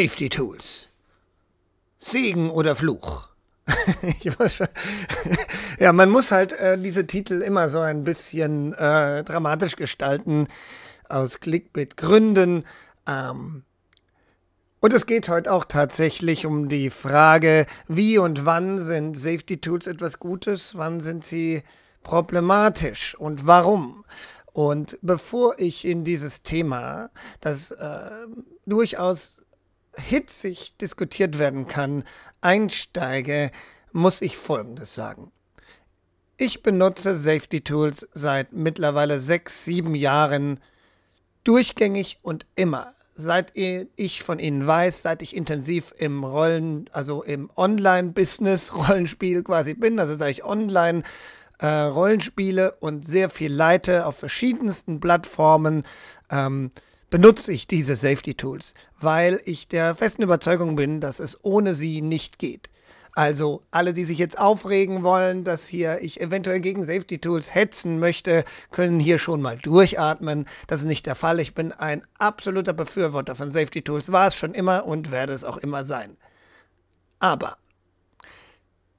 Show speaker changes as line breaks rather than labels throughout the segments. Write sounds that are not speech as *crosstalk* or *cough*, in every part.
Safety Tools. Segen oder Fluch? *laughs* ja, man muss halt äh, diese Titel immer so ein bisschen äh, dramatisch gestalten, aus Clickbait-Gründen. Ähm, und es geht heute auch tatsächlich um die Frage, wie und wann sind Safety Tools etwas Gutes, wann sind sie problematisch und warum. Und bevor ich in dieses Thema, das äh, durchaus hitzig diskutiert werden kann, einsteige, muss ich Folgendes sagen. Ich benutze Safety Tools seit mittlerweile sechs, sieben Jahren durchgängig und immer. Seit ich von ihnen weiß, seit ich intensiv im Rollen, also im Online-Business *laughs* Rollenspiel quasi bin, also seit ich online äh, und sehr viel leite auf verschiedensten Plattformen, ähm, benutze ich diese Safety Tools, weil ich der festen Überzeugung bin, dass es ohne sie nicht geht. Also alle, die sich jetzt aufregen wollen, dass hier ich eventuell gegen Safety Tools hetzen möchte, können hier schon mal durchatmen. Das ist nicht der Fall. Ich bin ein absoluter Befürworter von Safety Tools, war es schon immer und werde es auch immer sein. Aber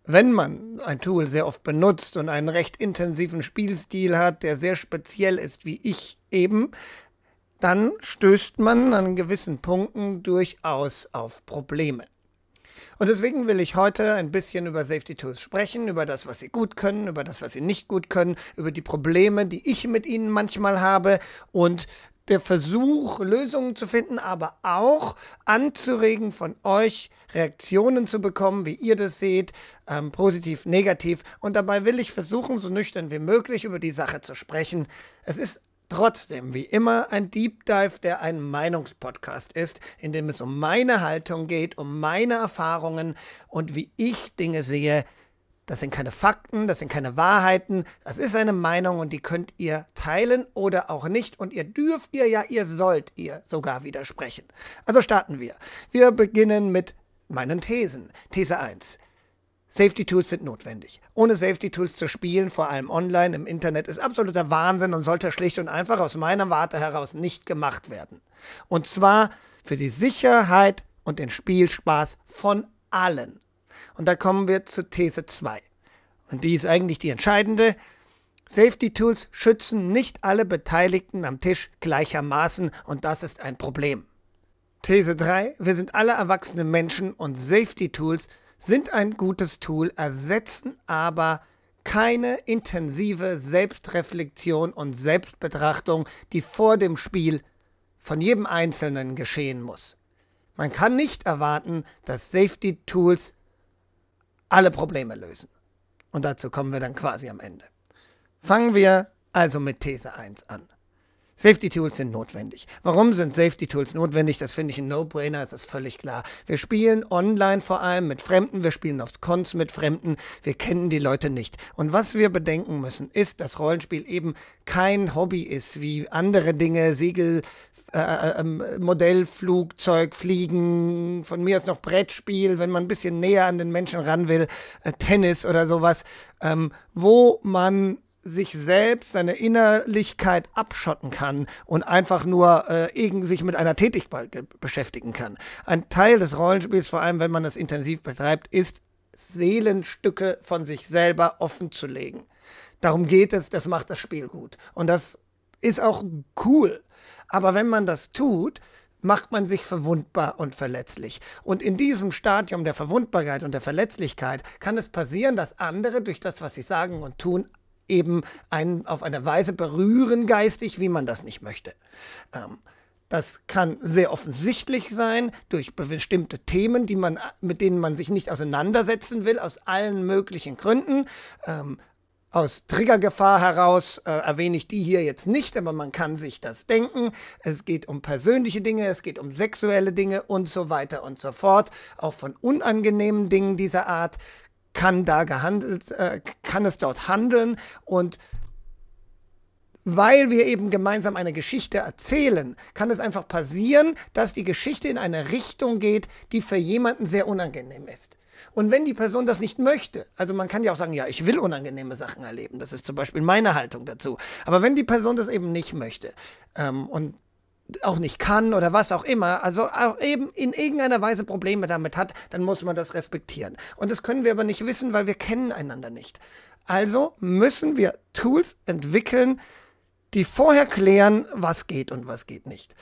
wenn man ein Tool sehr oft benutzt und einen recht intensiven Spielstil hat, der sehr speziell ist, wie ich eben, dann stößt man an gewissen Punkten durchaus auf Probleme. Und deswegen will ich heute ein bisschen über Safety Tools sprechen, über das, was sie gut können, über das, was sie nicht gut können, über die Probleme, die ich mit ihnen manchmal habe und der Versuch, Lösungen zu finden, aber auch anzuregen von euch, Reaktionen zu bekommen, wie ihr das seht, ähm, positiv, negativ. Und dabei will ich versuchen, so nüchtern wie möglich über die Sache zu sprechen. Es ist Trotzdem, wie immer, ein Deep Dive, der ein Meinungspodcast ist, in dem es um meine Haltung geht, um meine Erfahrungen und wie ich Dinge sehe. Das sind keine Fakten, das sind keine Wahrheiten, das ist eine Meinung und die könnt ihr teilen oder auch nicht und ihr dürft ihr ja, ihr sollt ihr sogar widersprechen. Also starten wir. Wir beginnen mit meinen Thesen. These 1. Safety Tools sind notwendig. Ohne Safety Tools zu spielen, vor allem online im Internet, ist absoluter Wahnsinn und sollte schlicht und einfach aus meiner Warte heraus nicht gemacht werden. Und zwar für die Sicherheit und den Spielspaß von allen. Und da kommen wir zu These 2. Und die ist eigentlich die entscheidende. Safety Tools schützen nicht alle Beteiligten am Tisch gleichermaßen und das ist ein Problem. These 3. Wir sind alle erwachsene Menschen und Safety Tools sind ein gutes Tool, ersetzen aber keine intensive Selbstreflexion und Selbstbetrachtung, die vor dem Spiel von jedem Einzelnen geschehen muss. Man kann nicht erwarten, dass Safety Tools alle Probleme lösen. Und dazu kommen wir dann quasi am Ende. Fangen wir also mit These 1 an. Safety Tools sind notwendig. Warum sind Safety Tools notwendig? Das finde ich ein No-Brainer, das ist völlig klar. Wir spielen online vor allem mit Fremden, wir spielen aufs Cons mit Fremden, wir kennen die Leute nicht. Und was wir bedenken müssen, ist, dass Rollenspiel eben kein Hobby ist, wie andere Dinge, Segel, äh, äh, ähm, Modellflugzeug, Fliegen, von mir aus noch Brettspiel, wenn man ein bisschen näher an den Menschen ran will, äh, Tennis oder sowas, ähm, wo man sich selbst, seine Innerlichkeit abschotten kann und einfach nur äh, sich mit einer Tätigkeit beschäftigen kann. Ein Teil des Rollenspiels, vor allem wenn man das intensiv betreibt, ist Seelenstücke von sich selber offen zu legen. Darum geht es, das macht das Spiel gut. Und das ist auch cool. Aber wenn man das tut, macht man sich verwundbar und verletzlich. Und in diesem Stadium der Verwundbarkeit und der Verletzlichkeit kann es passieren, dass andere durch das, was sie sagen und tun, eben einen auf eine Weise berühren geistig, wie man das nicht möchte. Ähm, das kann sehr offensichtlich sein durch bestimmte Themen, die man, mit denen man sich nicht auseinandersetzen will, aus allen möglichen Gründen. Ähm, aus Triggergefahr heraus äh, erwähne ich die hier jetzt nicht, aber man kann sich das denken. Es geht um persönliche Dinge, es geht um sexuelle Dinge und so weiter und so fort. Auch von unangenehmen Dingen dieser Art kann da gehandelt, äh, kann es dort handeln und weil wir eben gemeinsam eine Geschichte erzählen, kann es einfach passieren, dass die Geschichte in eine Richtung geht, die für jemanden sehr unangenehm ist. Und wenn die Person das nicht möchte, also man kann ja auch sagen, ja, ich will unangenehme Sachen erleben, das ist zum Beispiel meine Haltung dazu. Aber wenn die Person das eben nicht möchte ähm, und auch nicht kann oder was auch immer, also auch eben in irgendeiner Weise Probleme damit hat, dann muss man das respektieren. Und das können wir aber nicht wissen, weil wir kennen einander nicht. Also müssen wir Tools entwickeln, die vorher klären, was geht und was geht nicht.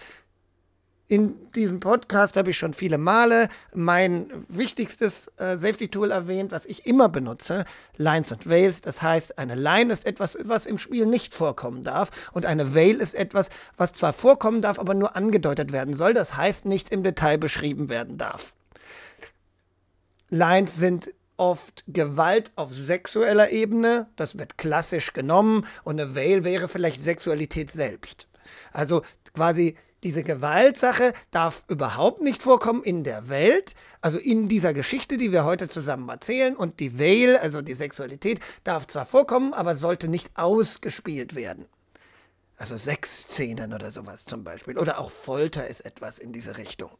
In diesem Podcast habe ich schon viele Male mein wichtigstes äh, Safety-Tool erwähnt, was ich immer benutze, Lines und Veils. Das heißt, eine Line ist etwas, was im Spiel nicht vorkommen darf und eine Veil ist etwas, was zwar vorkommen darf, aber nur angedeutet werden soll. Das heißt, nicht im Detail beschrieben werden darf. Lines sind oft Gewalt auf sexueller Ebene, das wird klassisch genommen und eine Veil wäre vielleicht Sexualität selbst. Also quasi diese Gewaltsache darf überhaupt nicht vorkommen in der Welt, also in dieser Geschichte, die wir heute zusammen erzählen. Und die Veil, also die Sexualität, darf zwar vorkommen, aber sollte nicht ausgespielt werden. Also Sexszenen oder sowas zum Beispiel. Oder auch Folter ist etwas in diese Richtung.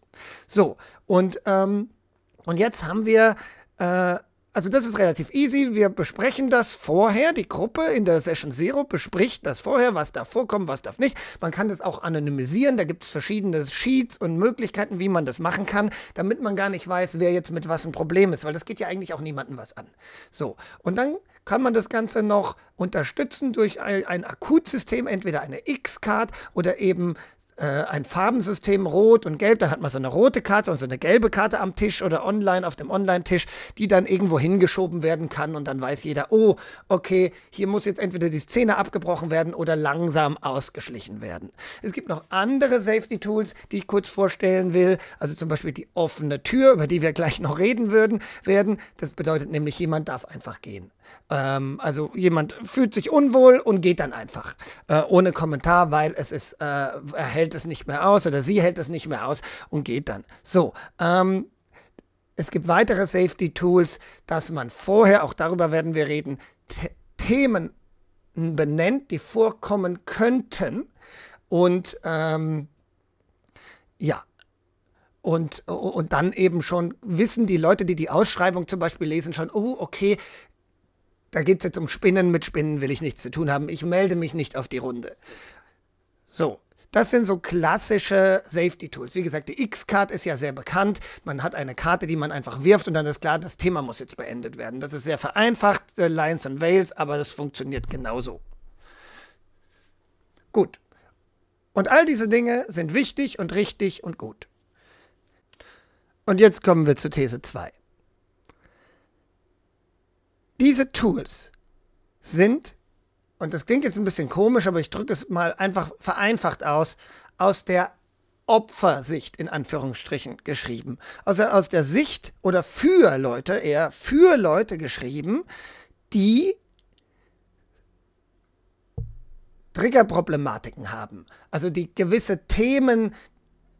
So, und, ähm, und jetzt haben wir äh, also das ist relativ easy. Wir besprechen das vorher. Die Gruppe in der Session Zero bespricht das vorher, was darf vorkommen, was darf nicht. Man kann das auch anonymisieren. Da gibt es verschiedene Sheets und Möglichkeiten, wie man das machen kann, damit man gar nicht weiß, wer jetzt mit was ein Problem ist, weil das geht ja eigentlich auch niemandem was an. So, und dann kann man das Ganze noch unterstützen durch ein, ein Akutsystem, entweder eine X-Card oder eben ein Farbensystem, rot und gelb, dann hat man so eine rote Karte und so eine gelbe Karte am Tisch oder online auf dem Online-Tisch, die dann irgendwo hingeschoben werden kann und dann weiß jeder, oh, okay, hier muss jetzt entweder die Szene abgebrochen werden oder langsam ausgeschlichen werden. Es gibt noch andere Safety-Tools, die ich kurz vorstellen will, also zum Beispiel die offene Tür, über die wir gleich noch reden würden, werden. Das bedeutet nämlich, jemand darf einfach gehen. Ähm, also jemand fühlt sich unwohl und geht dann einfach äh, ohne Kommentar, weil es ist, äh, er hält es nicht mehr aus oder sie hält es nicht mehr aus und geht dann. So, ähm, es gibt weitere Safety-Tools, dass man vorher, auch darüber werden wir reden, Themen benennt, die vorkommen könnten. Und ähm, ja, und, und dann eben schon wissen die Leute, die die Ausschreibung zum Beispiel lesen, schon, oh, okay, da geht es jetzt um Spinnen, mit Spinnen will ich nichts zu tun haben, ich melde mich nicht auf die Runde. So, das sind so klassische Safety-Tools. Wie gesagt, die X-Card ist ja sehr bekannt. Man hat eine Karte, die man einfach wirft und dann ist klar, das Thema muss jetzt beendet werden. Das ist sehr vereinfacht, äh, Lines und Veils, aber das funktioniert genauso. Gut. Und all diese Dinge sind wichtig und richtig und gut. Und jetzt kommen wir zu These 2. Diese Tools sind, und das klingt jetzt ein bisschen komisch, aber ich drücke es mal einfach vereinfacht aus, aus der Opfersicht in Anführungsstrichen geschrieben. Also aus der Sicht oder für Leute, eher für Leute geschrieben, die Triggerproblematiken haben. Also die gewisse Themen,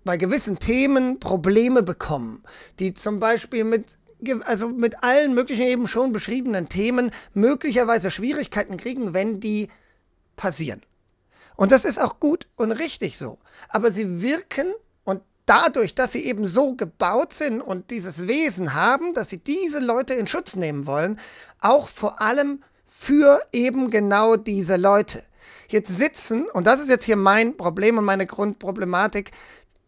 bei gewissen Themen Probleme bekommen, die zum Beispiel mit also mit allen möglichen eben schon beschriebenen Themen möglicherweise Schwierigkeiten kriegen, wenn die passieren. Und das ist auch gut und richtig so. Aber sie wirken und dadurch, dass sie eben so gebaut sind und dieses Wesen haben, dass sie diese Leute in Schutz nehmen wollen, auch vor allem für eben genau diese Leute. Jetzt sitzen, und das ist jetzt hier mein Problem und meine Grundproblematik,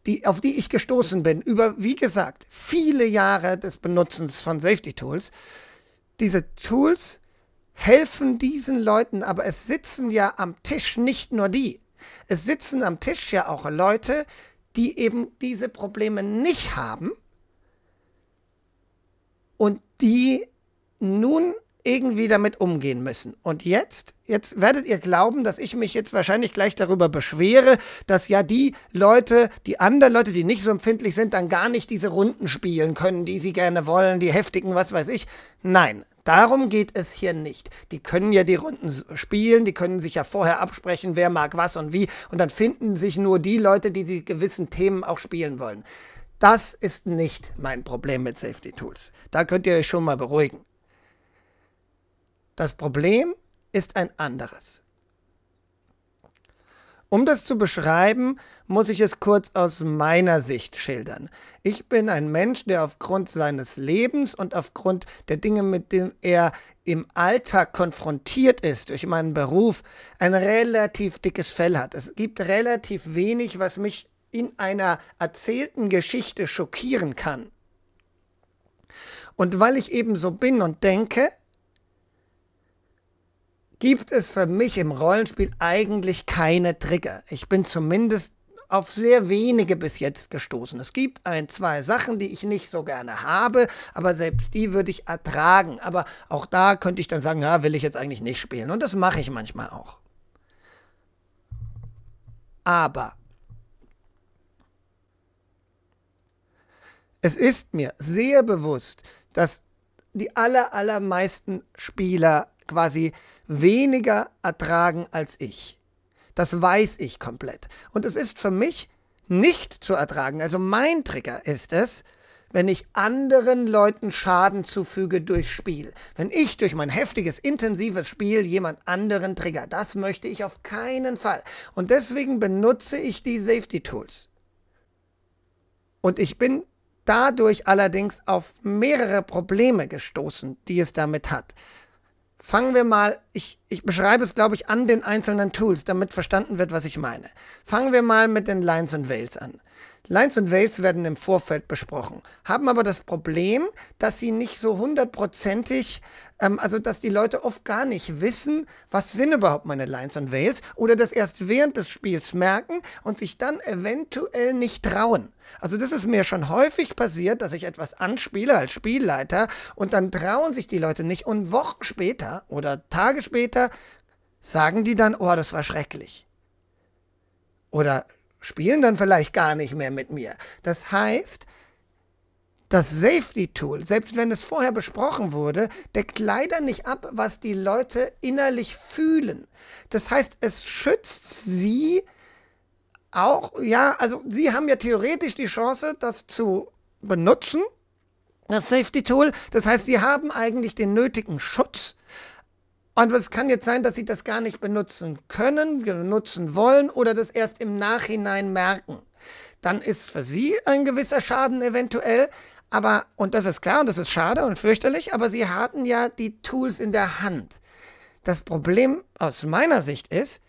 die, auf die ich gestoßen bin, über, wie gesagt, viele Jahre des Benutzens von Safety Tools. Diese Tools helfen diesen Leuten, aber es sitzen ja am Tisch nicht nur die. Es sitzen am Tisch ja auch Leute, die eben diese Probleme nicht haben und die nun irgendwie damit umgehen müssen. Und jetzt, jetzt werdet ihr glauben, dass ich mich jetzt wahrscheinlich gleich darüber beschwere, dass ja die Leute, die anderen Leute, die nicht so empfindlich sind, dann gar nicht diese Runden spielen können, die sie gerne wollen, die heftigen, was weiß ich. Nein, darum geht es hier nicht. Die können ja die Runden spielen, die können sich ja vorher absprechen, wer mag was und wie, und dann finden sich nur die Leute, die die gewissen Themen auch spielen wollen. Das ist nicht mein Problem mit Safety Tools. Da könnt ihr euch schon mal beruhigen. Das Problem ist ein anderes. Um das zu beschreiben, muss ich es kurz aus meiner Sicht schildern. Ich bin ein Mensch, der aufgrund seines Lebens und aufgrund der Dinge, mit denen er im Alltag konfrontiert ist, durch meinen Beruf, ein relativ dickes Fell hat. Es gibt relativ wenig, was mich in einer erzählten Geschichte schockieren kann. Und weil ich eben so bin und denke, gibt es für mich im Rollenspiel eigentlich keine Trigger. Ich bin zumindest auf sehr wenige bis jetzt gestoßen. Es gibt ein, zwei Sachen, die ich nicht so gerne habe, aber selbst die würde ich ertragen. Aber auch da könnte ich dann sagen, ja, will ich jetzt eigentlich nicht spielen. Und das mache ich manchmal auch. Aber es ist mir sehr bewusst, dass die aller, allermeisten Spieler quasi weniger ertragen als ich. Das weiß ich komplett. Und es ist für mich nicht zu ertragen. Also mein Trigger ist es, wenn ich anderen Leuten Schaden zufüge durch Spiel. Wenn ich durch mein heftiges, intensives Spiel jemand anderen trigger. Das möchte ich auf keinen Fall. Und deswegen benutze ich die Safety Tools. Und ich bin dadurch allerdings auf mehrere Probleme gestoßen, die es damit hat. Fangen wir mal, ich, ich beschreibe es, glaube ich, an den einzelnen Tools, damit verstanden wird, was ich meine. Fangen wir mal mit den Lines und Veils an. Lines und Veils werden im Vorfeld besprochen, haben aber das Problem, dass sie nicht so hundertprozentig, ähm, also dass die Leute oft gar nicht wissen, was sind überhaupt meine Lines und Veils oder das erst während des Spiels merken und sich dann eventuell nicht trauen. Also das ist mir schon häufig passiert, dass ich etwas anspiele als Spielleiter und dann trauen sich die Leute nicht und Wochen später oder Tage später sagen die dann, oh, das war schrecklich. Oder spielen dann vielleicht gar nicht mehr mit mir. Das heißt, das Safety Tool, selbst wenn es vorher besprochen wurde, deckt leider nicht ab, was die Leute innerlich fühlen. Das heißt, es schützt sie auch, ja, also sie haben ja theoretisch die Chance, das zu benutzen, das Safety Tool. Das heißt, sie haben eigentlich den nötigen Schutz. Und es kann jetzt sein, dass sie das gar nicht benutzen können, benutzen wollen oder das erst im Nachhinein merken. Dann ist für sie ein gewisser Schaden eventuell, aber, und das ist klar und das ist schade und fürchterlich, aber sie hatten ja die Tools in der Hand. Das Problem aus meiner Sicht ist,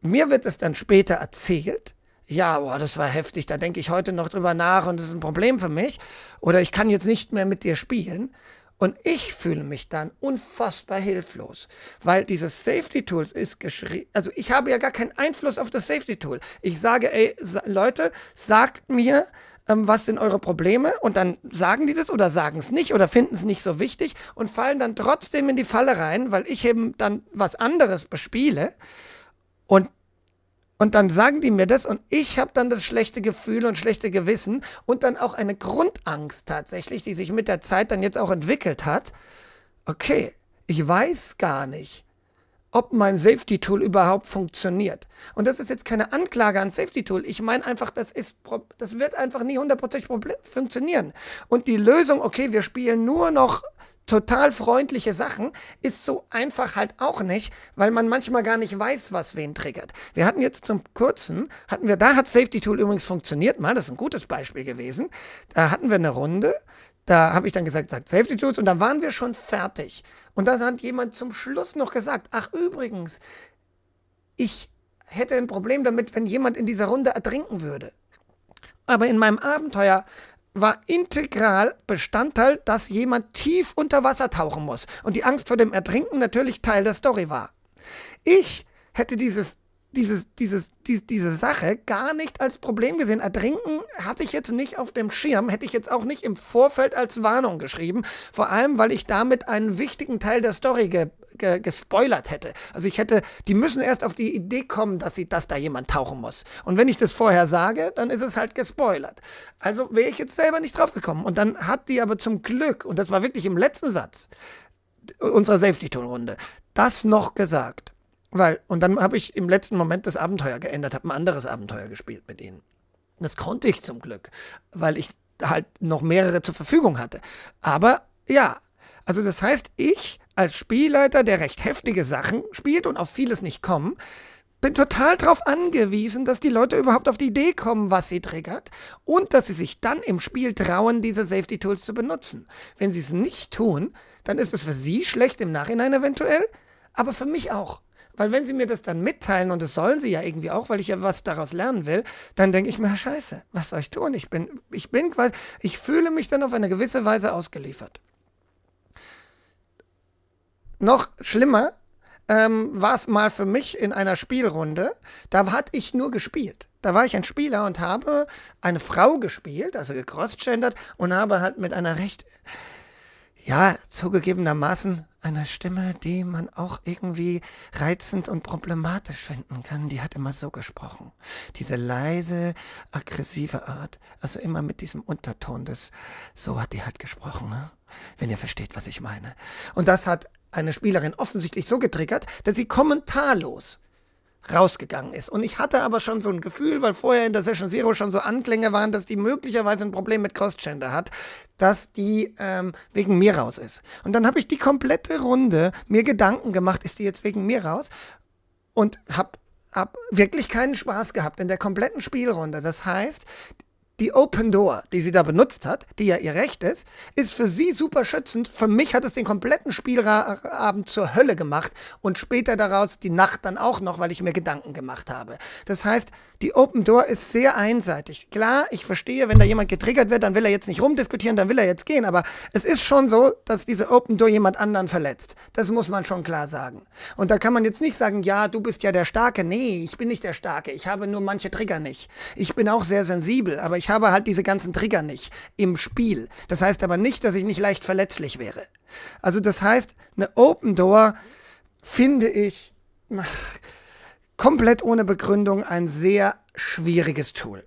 mir wird es dann später erzählt, ja, boah, das war heftig, da denke ich heute noch drüber nach und das ist ein Problem für mich. Oder ich kann jetzt nicht mehr mit dir spielen. Und ich fühle mich dann unfassbar hilflos, weil dieses Safety Tools ist geschrieben. Also ich habe ja gar keinen Einfluss auf das Safety Tool. Ich sage, ey, Leute, sagt mir, ähm, was sind eure Probleme? Und dann sagen die das oder sagen es nicht oder finden es nicht so wichtig und fallen dann trotzdem in die Falle rein, weil ich eben dann was anderes bespiele. Und und dann sagen die mir das und ich habe dann das schlechte Gefühl und schlechte Gewissen und dann auch eine Grundangst tatsächlich, die sich mit der Zeit dann jetzt auch entwickelt hat. Okay, ich weiß gar nicht, ob mein Safety Tool überhaupt funktioniert. Und das ist jetzt keine Anklage an Safety Tool. Ich meine einfach, das ist, das wird einfach nie hundertprozentig funktionieren. Und die Lösung, okay, wir spielen nur noch total freundliche Sachen, ist so einfach halt auch nicht, weil man manchmal gar nicht weiß, was wen triggert. Wir hatten jetzt zum kurzen, hatten wir, da hat Safety Tool übrigens funktioniert, mal, das ist ein gutes Beispiel gewesen. Da hatten wir eine Runde, da habe ich dann gesagt, sagt Safety Tools und dann waren wir schon fertig. Und da hat jemand zum Schluss noch gesagt, ach übrigens, ich hätte ein Problem damit, wenn jemand in dieser Runde ertrinken würde. Aber in meinem Abenteuer war integral Bestandteil, dass jemand tief unter Wasser tauchen muss und die Angst vor dem Ertrinken natürlich Teil der Story war. Ich hätte dieses dieses, dieses, die, diese Sache gar nicht als Problem gesehen. Ertrinken hatte ich jetzt nicht auf dem Schirm, hätte ich jetzt auch nicht im Vorfeld als Warnung geschrieben. Vor allem, weil ich damit einen wichtigen Teil der Story ge, ge, gespoilert hätte. Also ich hätte, die müssen erst auf die Idee kommen, dass, sie, dass da jemand tauchen muss. Und wenn ich das vorher sage, dann ist es halt gespoilert. Also wäre ich jetzt selber nicht drauf gekommen. Und dann hat die aber zum Glück, und das war wirklich im letzten Satz unserer Safety-Tool-Runde, das noch gesagt. Weil, und dann habe ich im letzten Moment das Abenteuer geändert, habe ein anderes Abenteuer gespielt mit ihnen. Das konnte ich zum Glück, weil ich halt noch mehrere zur Verfügung hatte. Aber ja, also das heißt, ich als Spielleiter, der recht heftige Sachen spielt und auf vieles nicht kommen, bin total darauf angewiesen, dass die Leute überhaupt auf die Idee kommen, was sie triggert und dass sie sich dann im Spiel trauen, diese Safety Tools zu benutzen. Wenn sie es nicht tun, dann ist es für sie schlecht im Nachhinein eventuell, aber für mich auch Weil wenn sie mir das dann mitteilen, und das sollen sie ja irgendwie auch, weil ich ja was daraus lernen will, dann denke ich mir, scheiße, was soll ich tun? Ich bin, ich bin quasi, ich fühle mich dann auf eine gewisse Weise ausgeliefert. Noch schlimmer ähm, war es mal für mich in einer Spielrunde. Da hatte ich nur gespielt. Da war ich ein Spieler und habe eine Frau gespielt, also gecrossgendert, und habe halt mit einer recht, ja, zugegebenermaßen einer Stimme, die man auch irgendwie reizend und problematisch finden kann. Die hat immer so gesprochen. Diese leise, aggressive Art. Also immer mit diesem Unterton des, so hat die halt gesprochen, ne? Wenn ihr versteht, was ich meine. Und das hat eine Spielerin offensichtlich so getriggert, dass sie kommentarlos rausgegangen ist. Und ich hatte aber schon so ein Gefühl, weil vorher in der Session Zero schon so Anklänge waren, dass die möglicherweise ein Problem mit Crossgender hat, dass die ähm, wegen mir raus ist. Und dann habe ich die komplette Runde mir Gedanken gemacht, ist die jetzt wegen mir raus? Und habe hab wirklich keinen Spaß gehabt in der kompletten Spielrunde. Das heißt, die Open Door, die sie da benutzt hat, die ja ihr Recht ist, ist für sie super schützend. Für mich hat es den kompletten Spielabend zur Hölle gemacht und später daraus die Nacht dann auch noch, weil ich mir Gedanken gemacht habe. Das heißt, die Open Door ist sehr einseitig. Klar, ich verstehe, wenn da jemand getriggert wird, dann will er jetzt nicht rumdiskutieren, dann will er jetzt gehen. Aber es ist schon so, dass diese Open Door jemand anderen verletzt. Das muss man schon klar sagen. Und da kann man jetzt nicht sagen, ja, du bist ja der Starke. Nee, ich bin nicht der Starke. Ich habe nur manche Trigger nicht. Ich bin auch sehr sensibel, aber ich habe halt diese ganzen Trigger nicht im Spiel. Das heißt aber nicht, dass ich nicht leicht verletzlich wäre. Also das heißt, eine Open Door finde ich komplett ohne Begründung ein sehr schwieriges Tool.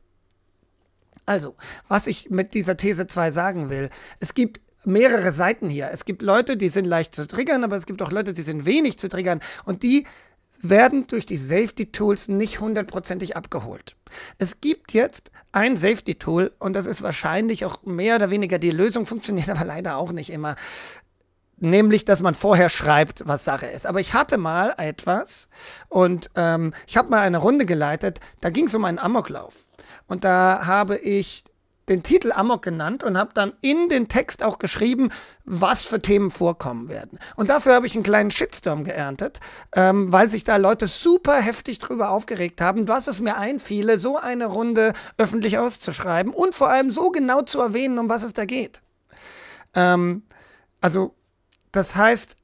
Also, was ich mit dieser These 2 sagen will, es gibt mehrere Seiten hier. Es gibt Leute, die sind leicht zu triggern, aber es gibt auch Leute, die sind wenig zu triggern und die werden durch die Safety Tools nicht hundertprozentig abgeholt. Es gibt jetzt ein Safety Tool und das ist wahrscheinlich auch mehr oder weniger die Lösung, funktioniert *laughs* aber leider auch nicht immer nämlich, dass man vorher schreibt, was Sache ist. Aber ich hatte mal etwas und ähm, ich habe mal eine Runde geleitet, da ging es um einen Amoklauf. Und da habe ich den Titel Amok genannt und habe dann in den Text auch geschrieben, was für Themen vorkommen werden. Und dafür habe ich einen kleinen Shitstorm geerntet, ähm, weil sich da Leute super heftig drüber aufgeregt haben, was es mir einfiele, so eine Runde öffentlich auszuschreiben und vor allem so genau zu erwähnen, um was es da geht. Ähm, also das heißt,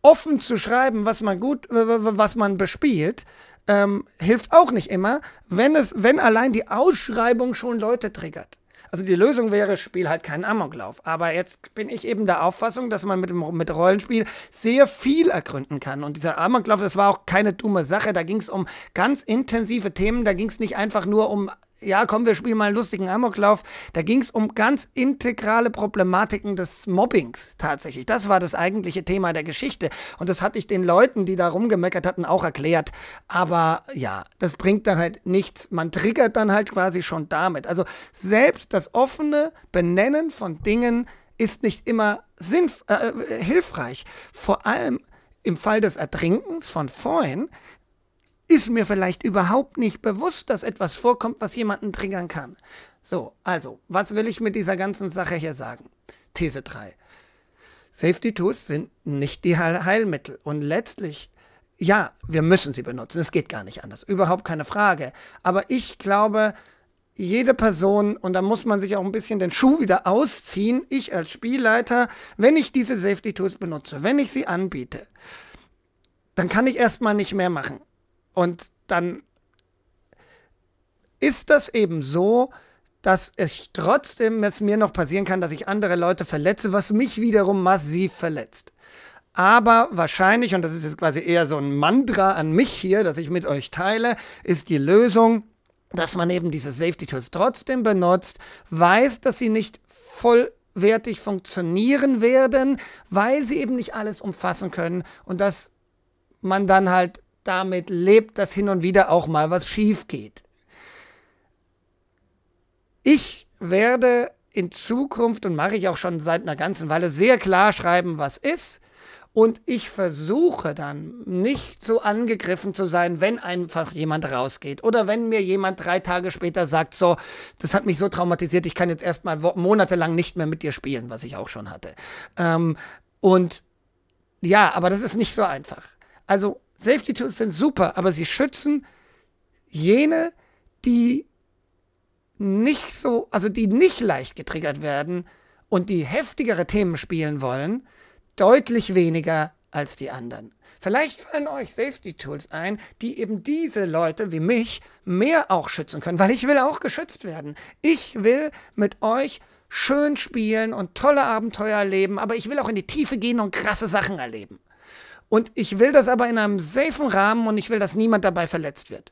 offen zu schreiben, was man gut, was man bespielt, ähm, hilft auch nicht immer, wenn es, wenn allein die Ausschreibung schon Leute triggert. Also die Lösung wäre, spiel halt keinen Amoklauf. Aber jetzt bin ich eben der Auffassung, dass man mit, dem, mit Rollenspiel sehr viel ergründen kann. Und dieser Amoklauf, das war auch keine dumme Sache. Da ging es um ganz intensive Themen. Da ging es nicht einfach nur um ja, komm, wir spielen mal einen lustigen Amoklauf. Da ging es um ganz integrale Problematiken des Mobbings tatsächlich. Das war das eigentliche Thema der Geschichte. Und das hatte ich den Leuten, die da rumgemeckert hatten, auch erklärt. Aber ja, das bringt dann halt nichts. Man triggert dann halt quasi schon damit. Also selbst das offene Benennen von Dingen ist nicht immer äh, äh hilfreich. Vor allem im Fall des Ertrinkens von vorhin ist mir vielleicht überhaupt nicht bewusst, dass etwas vorkommt, was jemanden triggern kann. So, also, was will ich mit dieser ganzen Sache hier sagen? These 3. Safety Tools sind nicht die Heil Heilmittel und letztlich, ja, wir müssen sie benutzen. Es geht gar nicht anders. Überhaupt keine Frage. Aber ich glaube, jede Person, und da muss man sich auch ein bisschen den Schuh wieder ausziehen, ich als Spielleiter, wenn ich diese Safety Tools benutze, wenn ich sie anbiete, dann kann ich erstmal nicht mehr machen. Und dann ist das eben so, dass es trotzdem es mir noch passieren kann, dass ich andere Leute verletze, was mich wiederum massiv verletzt. Aber wahrscheinlich, und das ist jetzt quasi eher so ein Mantra an mich hier, das ich mit euch teile, ist die Lösung, dass man eben diese Safety Tools trotzdem benutzt, weiß, dass sie nicht vollwertig funktionieren werden, weil sie eben nicht alles umfassen können und dass man dann halt damit lebt, dass hin und wieder auch mal was schief geht. Ich werde in Zukunft und mache ich auch schon seit einer ganzen Weile sehr klar schreiben, was ist. Und ich versuche dann nicht so angegriffen zu sein, wenn einfach jemand rausgeht. Oder wenn mir jemand drei Tage später sagt, so, das hat mich so traumatisiert, ich kann jetzt erstmal monatelang nicht mehr mit dir spielen, was ich auch schon hatte. Ähm, und ja, aber das ist nicht so einfach. Also Safety Tools sind super, aber sie schützen jene, die nicht so, also die nicht leicht getriggert werden und die heftigere Themen spielen wollen, deutlich weniger als die anderen. Vielleicht fallen euch Safety Tools ein, die eben diese Leute wie mich mehr auch schützen können, weil ich will auch geschützt werden. Ich will mit euch schön spielen und tolle Abenteuer erleben, aber ich will auch in die Tiefe gehen und krasse Sachen erleben. Und ich will das aber in einem safen Rahmen und ich will, dass niemand dabei verletzt wird.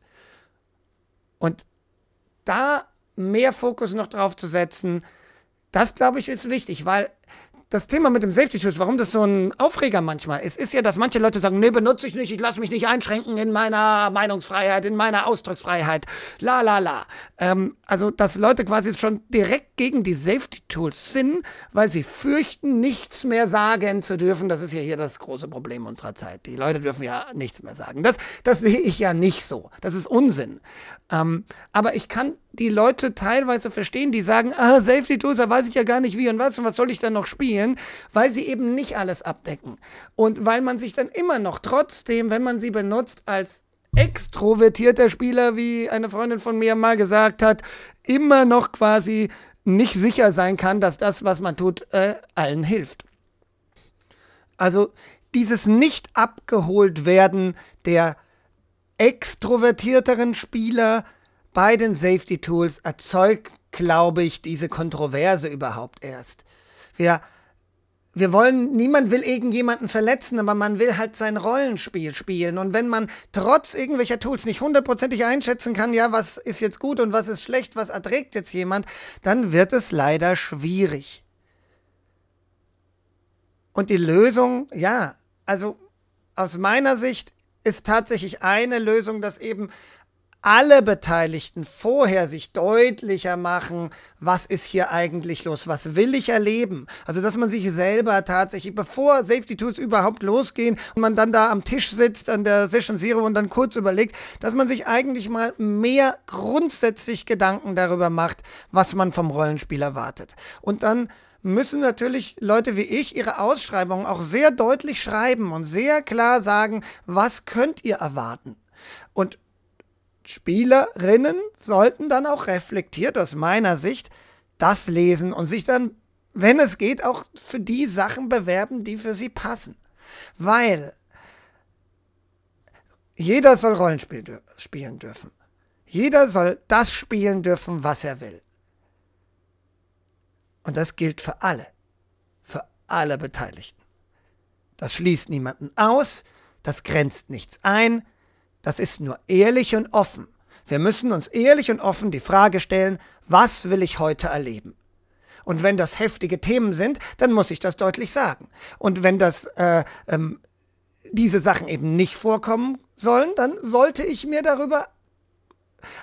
Und da mehr Fokus noch drauf zu setzen, das glaube ich ist wichtig, weil das Thema mit dem Safety Tools, warum das so ein Aufreger manchmal ist, ist ja, dass manche Leute sagen, nee, benutze ich nicht, ich lasse mich nicht einschränken in meiner Meinungsfreiheit, in meiner Ausdrucksfreiheit, la la la. Ähm, also, dass Leute quasi schon direkt gegen die Safety Tools sind, weil sie fürchten, nichts mehr sagen zu dürfen. Das ist ja hier das große Problem unserer Zeit. Die Leute dürfen ja nichts mehr sagen. Das, das sehe ich ja nicht so. Das ist Unsinn. Ähm, aber ich kann die Leute teilweise verstehen, die sagen, ah, Safety Tools, weiß ich ja gar nicht wie und was und was soll ich dann noch spielen, weil sie eben nicht alles abdecken. Und weil man sich dann immer noch trotzdem, wenn man sie benutzt, als extrovertierter Spieler, wie eine Freundin von mir mal gesagt hat, immer noch quasi nicht sicher sein kann, dass das, was man tut, äh, allen hilft. Also dieses nicht abgeholt werden der extrovertierteren Spieler bei den Safety Tools erzeugt, glaube ich, diese Kontroverse überhaupt erst. Wir, wir wollen, niemand will irgendjemanden verletzen, aber man will halt sein Rollenspiel spielen. Und wenn man trotz irgendwelcher Tools nicht hundertprozentig einschätzen kann, ja, was ist jetzt gut und was ist schlecht, was erträgt jetzt jemand, dann wird es leider schwierig. Und die Lösung, ja, also aus meiner Sicht ist tatsächlich eine Lösung, dass eben alle Beteiligten vorher sich deutlicher machen, was ist hier eigentlich los, was will ich erleben. Also, dass man sich selber tatsächlich, bevor Safety Tools überhaupt losgehen und man dann da am Tisch sitzt an der Session Zero und dann kurz überlegt, dass man sich eigentlich mal mehr grundsätzlich Gedanken darüber macht, was man vom Rollenspiel erwartet. Und dann müssen natürlich Leute wie ich ihre Ausschreibungen auch sehr deutlich schreiben und sehr klar sagen, was könnt ihr erwarten. Und Spielerinnen sollten dann auch reflektiert aus meiner Sicht das lesen und sich dann, wenn es geht, auch für die Sachen bewerben, die für sie passen. Weil jeder soll Rollenspiel dür spielen dürfen. Jeder soll das spielen dürfen, was er will. Und das gilt für alle. Für alle Beteiligten. Das schließt niemanden aus, das grenzt nichts ein, das ist nur ehrlich und offen. Wir müssen uns ehrlich und offen die Frage stellen, was will ich heute erleben? Und wenn das heftige Themen sind, dann muss ich das deutlich sagen. Und wenn das äh, ähm, diese Sachen eben nicht vorkommen sollen, dann sollte ich mir darüber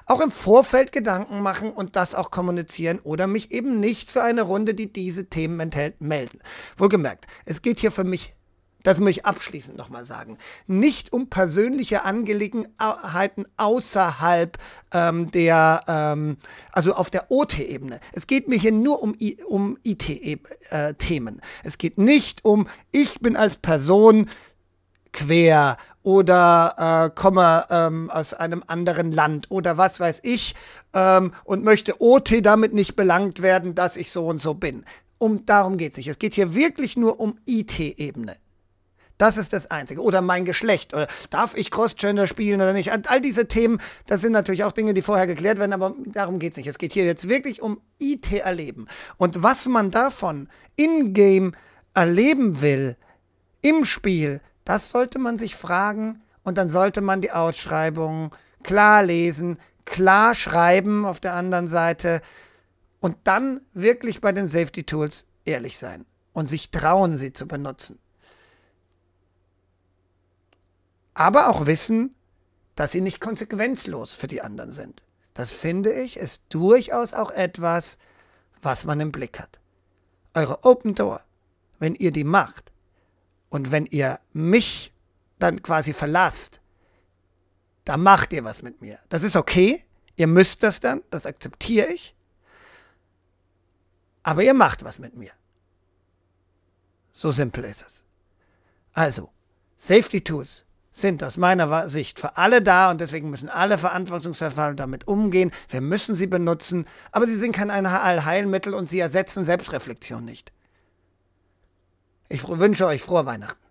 auch im Vorfeld Gedanken machen und das auch kommunizieren oder mich eben nicht für eine Runde, die diese Themen enthält, melden. Wohlgemerkt, es geht hier für mich das möchte ich abschließend nochmal sagen, nicht um persönliche Angelegenheiten außerhalb ähm, der, ähm, also auf der OT-Ebene. Es geht mir hier nur um, um IT-Themen. Äh, es geht nicht um, ich bin als Person quer oder äh, komme ähm, aus einem anderen Land oder was weiß ich ähm, und möchte OT damit nicht belangt werden, dass ich so und so bin. Um, darum geht es nicht. Es geht hier wirklich nur um IT-Ebene. Das ist das Einzige. Oder mein Geschlecht. Oder darf ich Cross-Gender spielen oder nicht? All diese Themen, das sind natürlich auch Dinge, die vorher geklärt werden, aber darum geht es nicht. Es geht hier jetzt wirklich um IT-Erleben. Und was man davon in-game erleben will, im Spiel, das sollte man sich fragen und dann sollte man die Ausschreibung klar lesen, klar schreiben auf der anderen Seite und dann wirklich bei den Safety Tools ehrlich sein und sich trauen, sie zu benutzen. Aber auch wissen, dass sie nicht konsequenzlos für die anderen sind. Das finde ich ist durchaus auch etwas, was man im Blick hat. Eure Open Door, wenn ihr die macht und wenn ihr mich dann quasi verlasst, da macht ihr was mit mir. Das ist okay, ihr müsst das dann, das akzeptiere ich, aber ihr macht was mit mir. So simpel ist es. Also, Safety Tools sind aus meiner Sicht für alle da und deswegen müssen alle Verantwortungsverfahren damit umgehen. Wir müssen sie benutzen, aber sie sind kein Allheilmittel und sie ersetzen Selbstreflexion nicht. Ich wünsche euch frohe Weihnachten.